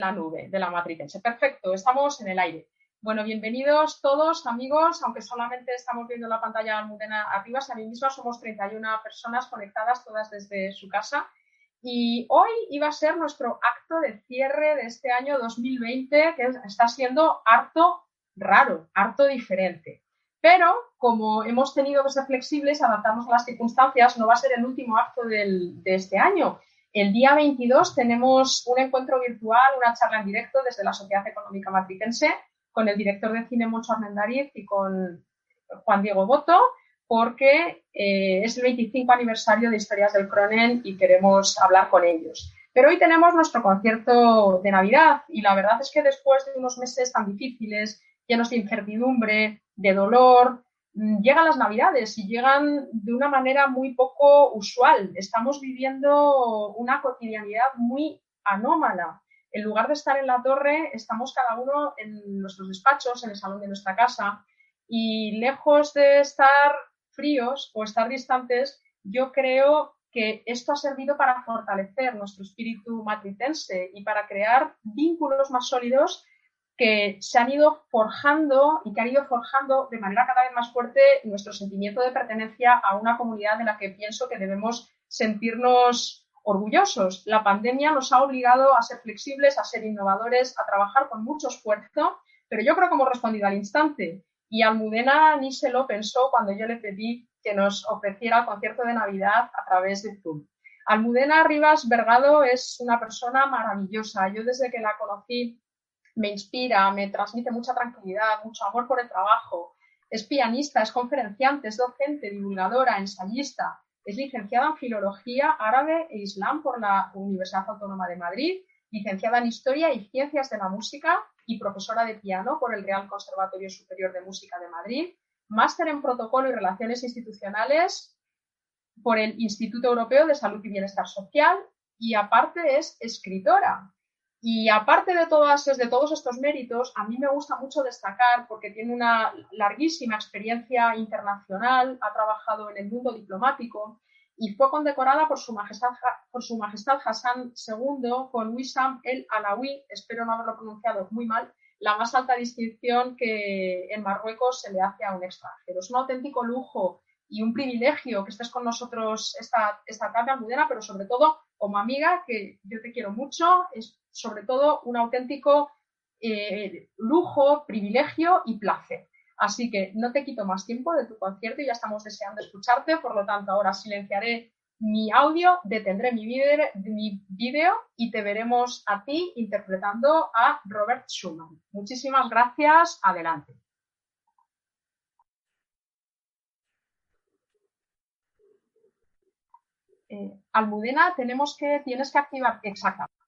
la nube de la matricense. Perfecto, estamos en el aire. Bueno, bienvenidos todos, amigos, aunque solamente estamos viendo la pantalla Almudena arriba, a mí misma somos 31 personas conectadas, todas desde su casa. Y hoy iba a ser nuestro acto de cierre de este año 2020, que está siendo harto raro, harto diferente. Pero como hemos tenido que ser flexibles, adaptarnos a las circunstancias, no va a ser el último acto de este año. El día 22 tenemos un encuentro virtual, una charla en directo desde la Sociedad Económica Matricense con el director de cine Moncho Armendariz y con Juan Diego Boto, porque eh, es el 25 aniversario de Historias del Cronen y queremos hablar con ellos. Pero hoy tenemos nuestro concierto de Navidad y la verdad es que después de unos meses tan difíciles, llenos de incertidumbre, de dolor, llegan las navidades y llegan de una manera muy poco usual. Estamos viviendo una cotidianidad muy anómala. En lugar de estar en la torre, estamos cada uno en nuestros despachos, en el salón de nuestra casa y lejos de estar fríos o estar distantes, yo creo que esto ha servido para fortalecer nuestro espíritu matricense y para crear vínculos más sólidos que se han ido forjando y que han ido forjando de manera cada vez más fuerte nuestro sentimiento de pertenencia a una comunidad de la que pienso que debemos sentirnos orgullosos. La pandemia nos ha obligado a ser flexibles, a ser innovadores, a trabajar con mucho esfuerzo, pero yo creo que hemos respondido al instante. Y Almudena ni se lo pensó cuando yo le pedí que nos ofreciera el concierto de Navidad a través de Zoom. Almudena Rivas Vergado es una persona maravillosa. Yo desde que la conocí me inspira, me transmite mucha tranquilidad, mucho amor por el trabajo. Es pianista, es conferenciante, es docente, divulgadora, ensayista. Es licenciada en Filología Árabe e Islam por la Universidad Autónoma de Madrid, licenciada en Historia y Ciencias de la Música y profesora de piano por el Real Conservatorio Superior de Música de Madrid, máster en Protocolo y Relaciones Institucionales por el Instituto Europeo de Salud y Bienestar Social y aparte es escritora. Y aparte de, todas, de todos estos méritos, a mí me gusta mucho destacar, porque tiene una larguísima experiencia internacional, ha trabajado en el mundo diplomático y fue condecorada por su majestad, por su majestad Hassan II con Wissam el Alawi, espero no haberlo pronunciado muy mal, la más alta distinción que en Marruecos se le hace a un extranjero. Es un auténtico lujo y un privilegio que estés con nosotros esta, esta tarde, Almudena, pero sobre todo como amiga, que yo te quiero mucho, es sobre todo un auténtico eh, lujo, privilegio y placer. Así que no te quito más tiempo de tu concierto y ya estamos deseando escucharte, por lo tanto ahora silenciaré mi audio, detendré mi vídeo y te veremos a ti interpretando a Robert Schumann. Muchísimas gracias, adelante. Eh, Almudena, tenemos que, tienes que activar, exactamente.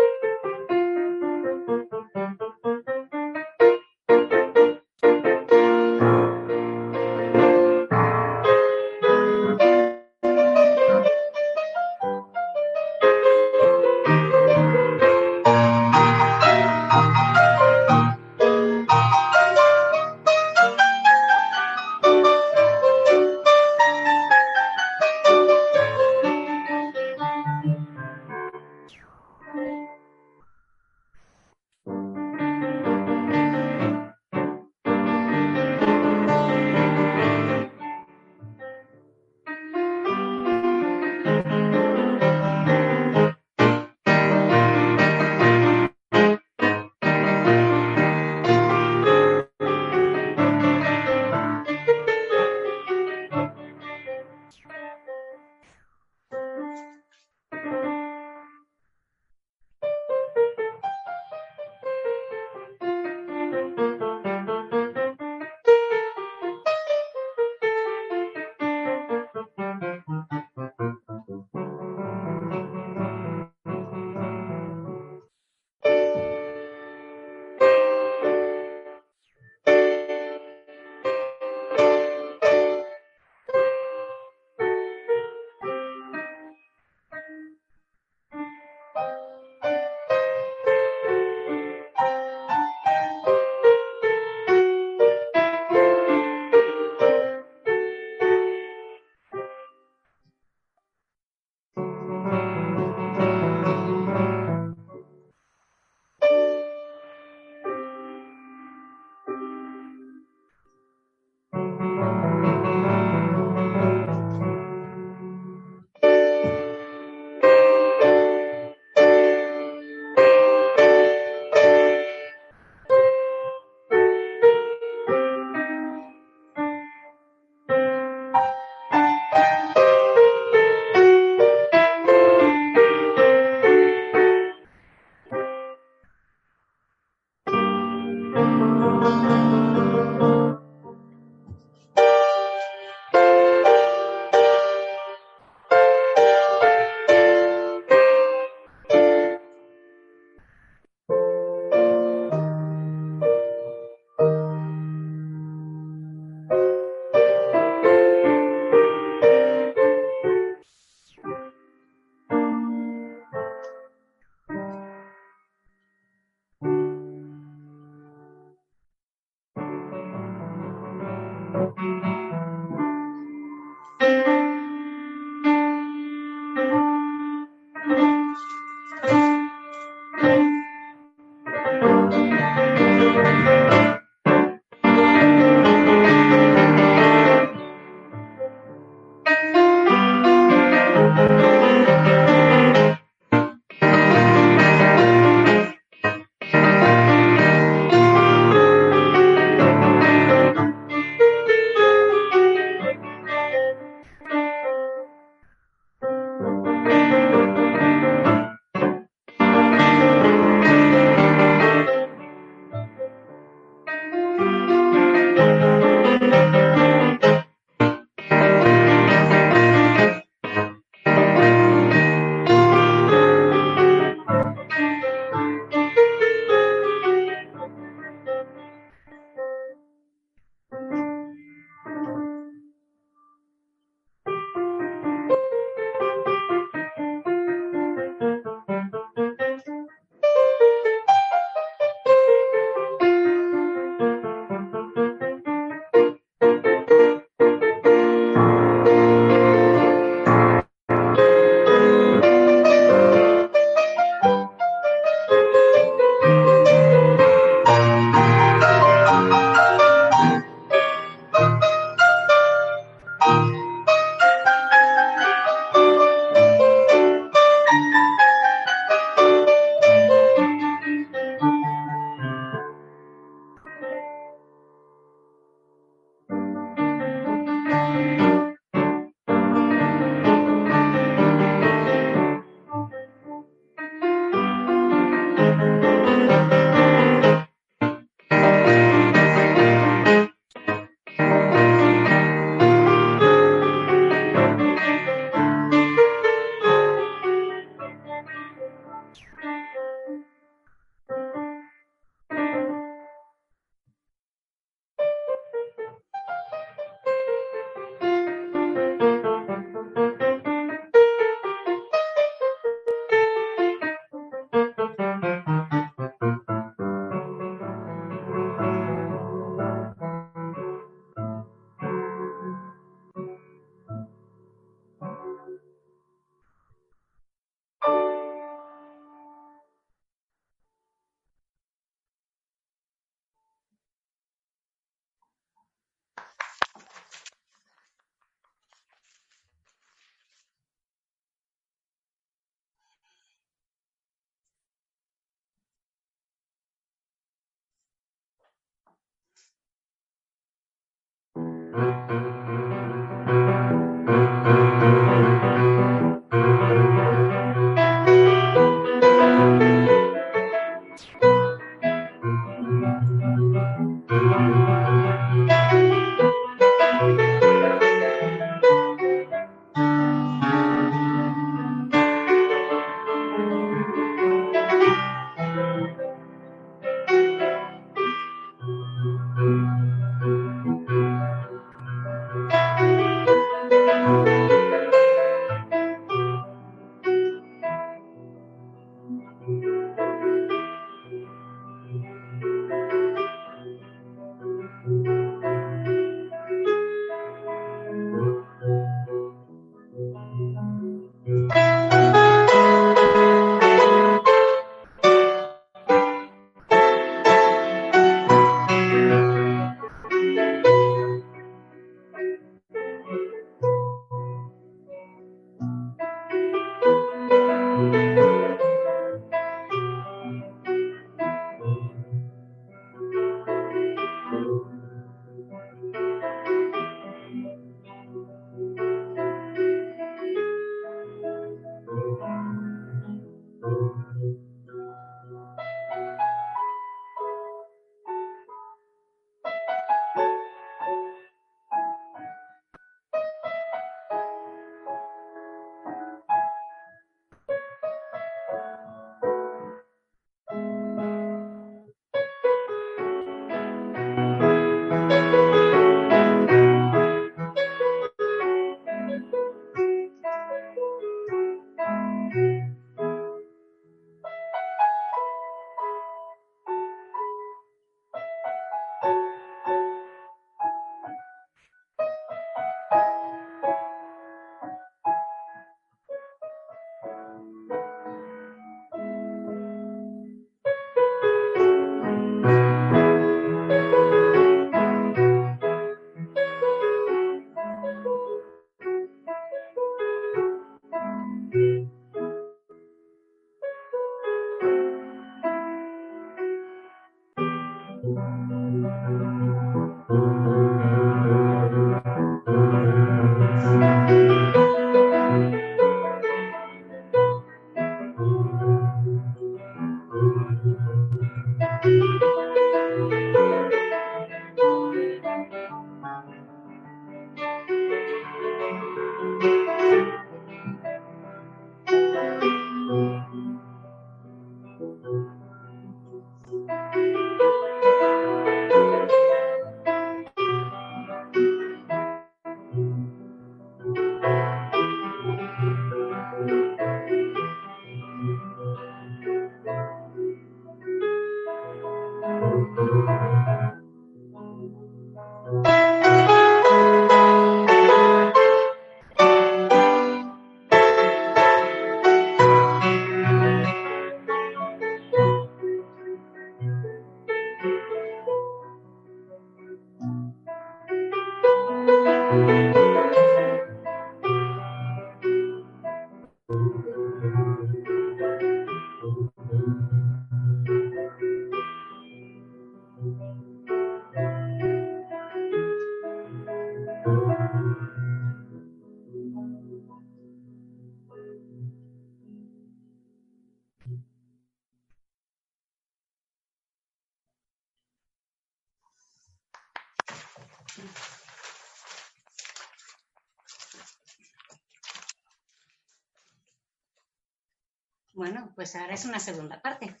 Pues ahora es una segunda parte.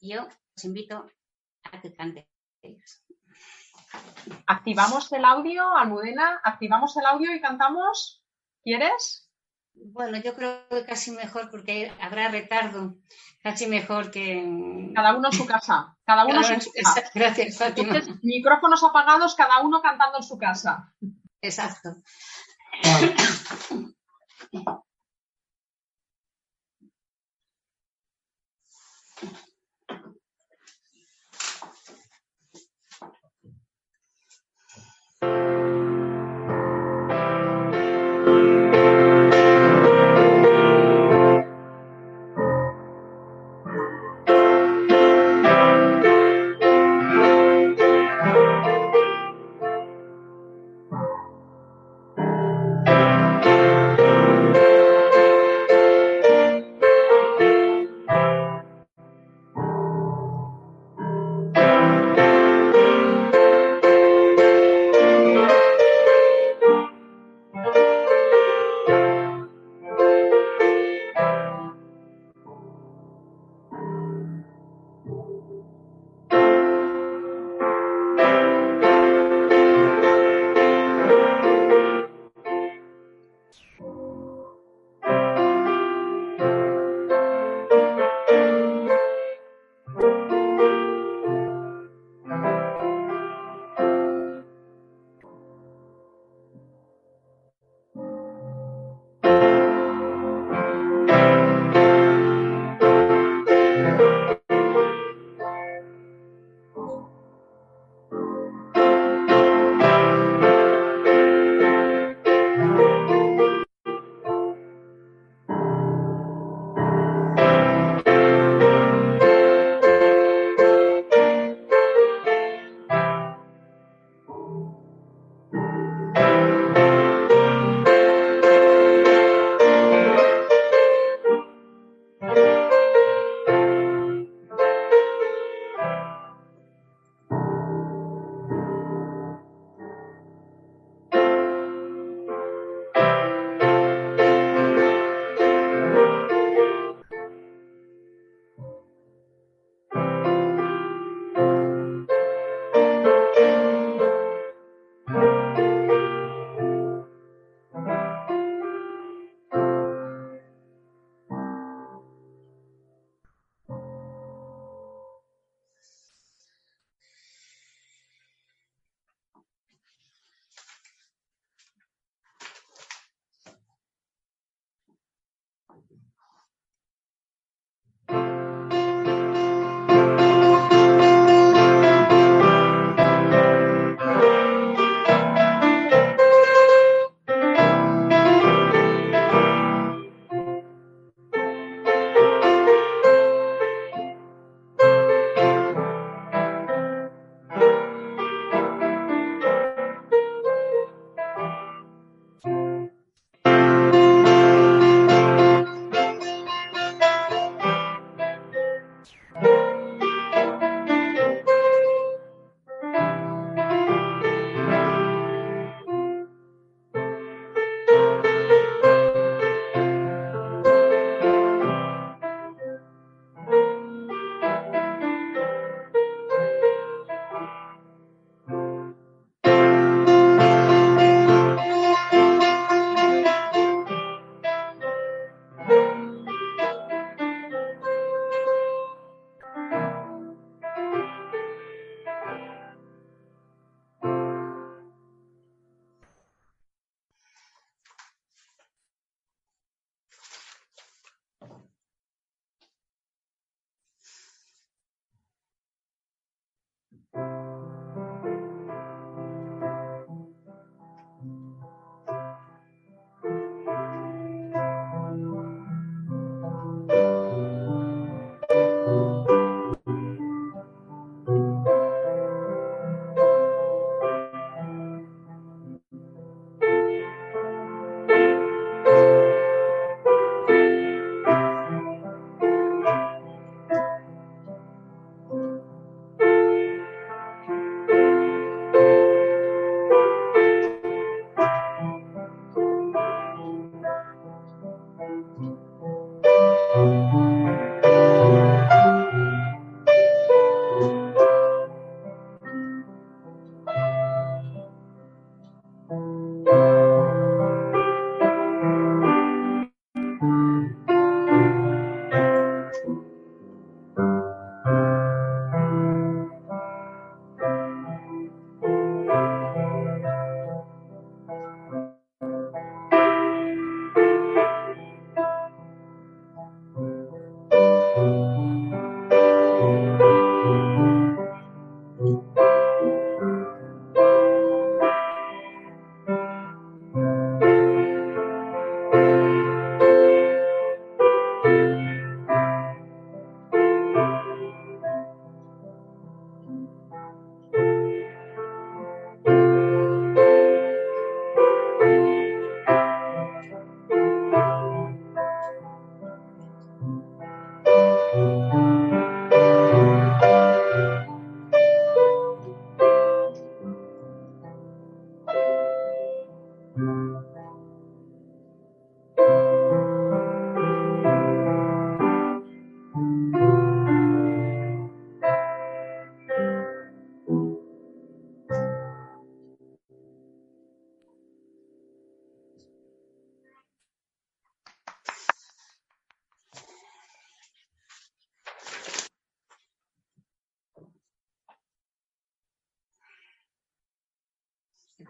Yo os invito a que cantéis. Activamos el audio, Almudena, activamos el audio y cantamos. ¿Quieres? Bueno, yo creo que casi mejor porque habrá retardo. Casi mejor que. Cada uno en su casa. Cada uno en su casa. Gracias, Fátima. micrófonos apagados, cada uno cantando en su casa. Exacto. Thank you.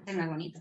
Es más bonito.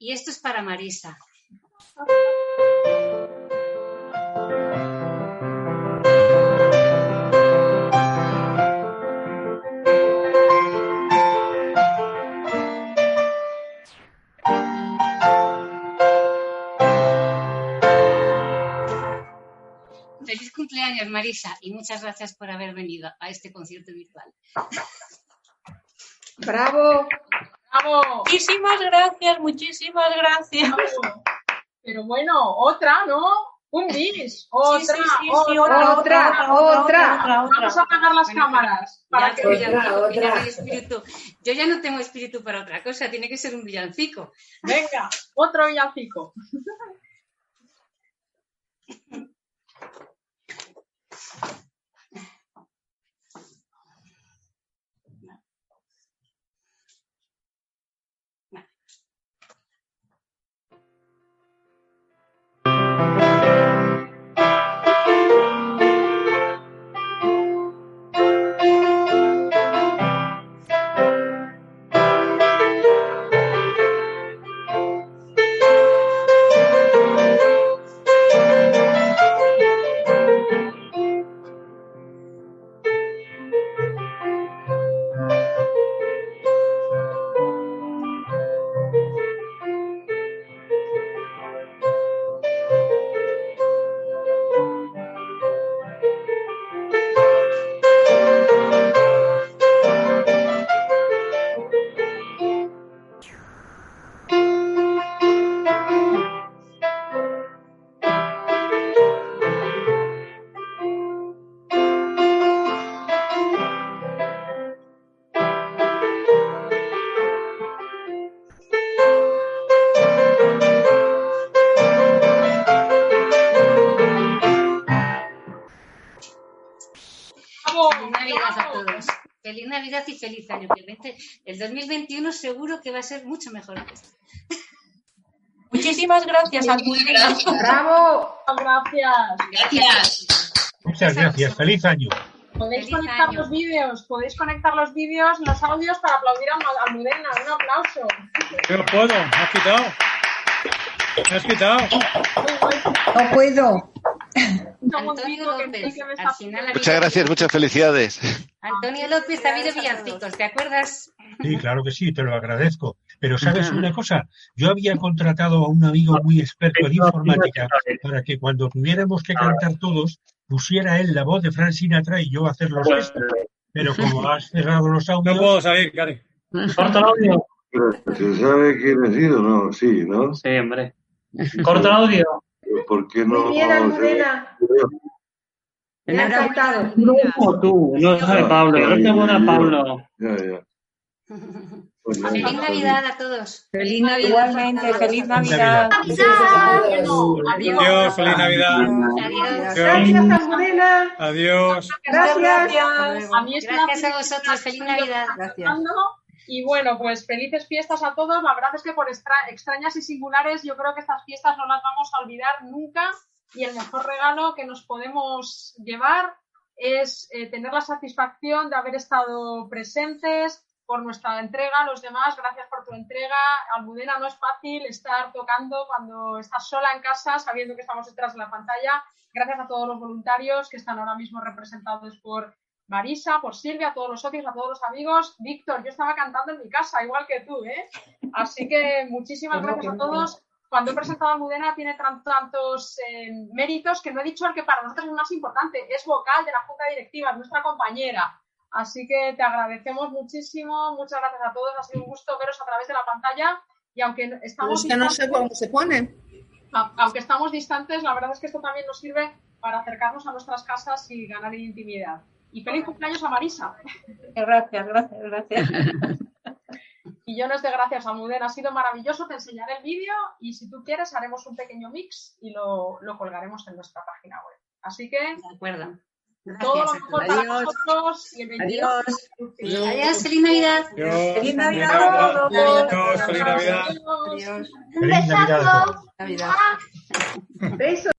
y esto es para Marisa. Feliz cumpleaños, Marisa, y muchas gracias por haber venido a este concierto virtual. Bravo. Muchísimas gracias, muchísimas gracias. Pero bueno, otra, ¿no? Un bis, otra, otra, otra, otra, Vamos a apagar las cámaras. Para que espíritu. Yo ya no tengo espíritu para otra cosa, tiene que ser un villancico. Venga, otro villancico. feliz año. El 2021 seguro que va a ser mucho mejor que esto. Muchísimas gracias, Almudena. Bravo. Gracias. Gracias. Muchas gracias. Feliz año. Podéis conectar los vídeos, podéis conectar los vídeos, los audios para aplaudir a Almudena. Un aplauso. Yo puedo, me has quitado. Me has quitado. No puedo. Antonio López, al final Muchas gracias, muchas felicidades. Antonio López ha habido villancicos, ¿te acuerdas? Sí, claro que sí, te lo agradezco. Pero sabes una cosa, yo había contratado a un amigo muy experto en informática para que cuando tuviéramos que cantar todos, pusiera él la voz de Frank Sinatra y yo hacer los gestos. Pero como has cerrado los audios... No puedo salir, Cari. Corta el audio. ¿Se sabe quién ha sido? No, sí, ¿no? Sí, hombre. Corta el audio. ¿Por qué no? Muy bien, Almudena. Me ha encantado. No, tú, no sabe Pablo. No te buena Pablo. Ya, ya. Pues feliz Navidad a todos. Feliz Navidad. Igualmente, feliz Navidad. Adiós, feliz Navidad. Adiós. Gracias, Almudena. Adiós. Gracias. Es Gracias a vosotros. Feliz Navidad. Gracias. Y bueno, pues felices fiestas a todos. La verdad es que por extra- extrañas y singulares, yo creo que estas fiestas no las vamos a olvidar nunca. Y el mejor regalo que nos podemos llevar es eh, tener la satisfacción de haber estado presentes por nuestra entrega los demás. Gracias por tu entrega. Almudena, no es fácil estar tocando cuando estás sola en casa, sabiendo que estamos detrás de la pantalla. Gracias a todos los voluntarios que están ahora mismo representados por Marisa, por Silvia, a todos los socios, a todos los amigos. Víctor, yo estaba cantando en mi casa, igual que tú, ¿eh? Así que muchísimas gracias a todos. Cuando he presentado a Almudena tiene tan- tantos eh, méritos que no he dicho el que para nosotros es más importante. Es vocal de la Junta Directiva, es nuestra compañera. Así que te agradecemos muchísimo. Muchas gracias a todos. Ha sido un gusto veros a través de la pantalla. Y aunque estamos Es que no sé distantes- cómo se pone. aunque estamos distantes, la verdad es que esto también nos sirve para acercarnos a nuestras casas y ganar en intimidad. Y feliz cumpleaños a Marisa. Gracias, gracias, gracias. Millones de gracias, Almudena. Ha sido maravilloso. Te enseñaré el vídeo y si tú quieres haremos un pequeño mix y lo, lo colgaremos en nuestra página web. Así que De acuerdo. todo lo Gracias. mejor para Adiós. vosotros y el 22. Adiós. Adiós, feliz Navidad. Adiós. Feliz Navidad Navidad. a todos. Adiós, feliz Navidad. Adiós. Adiós. Feliz Navidad a todos. Navidad. Besos.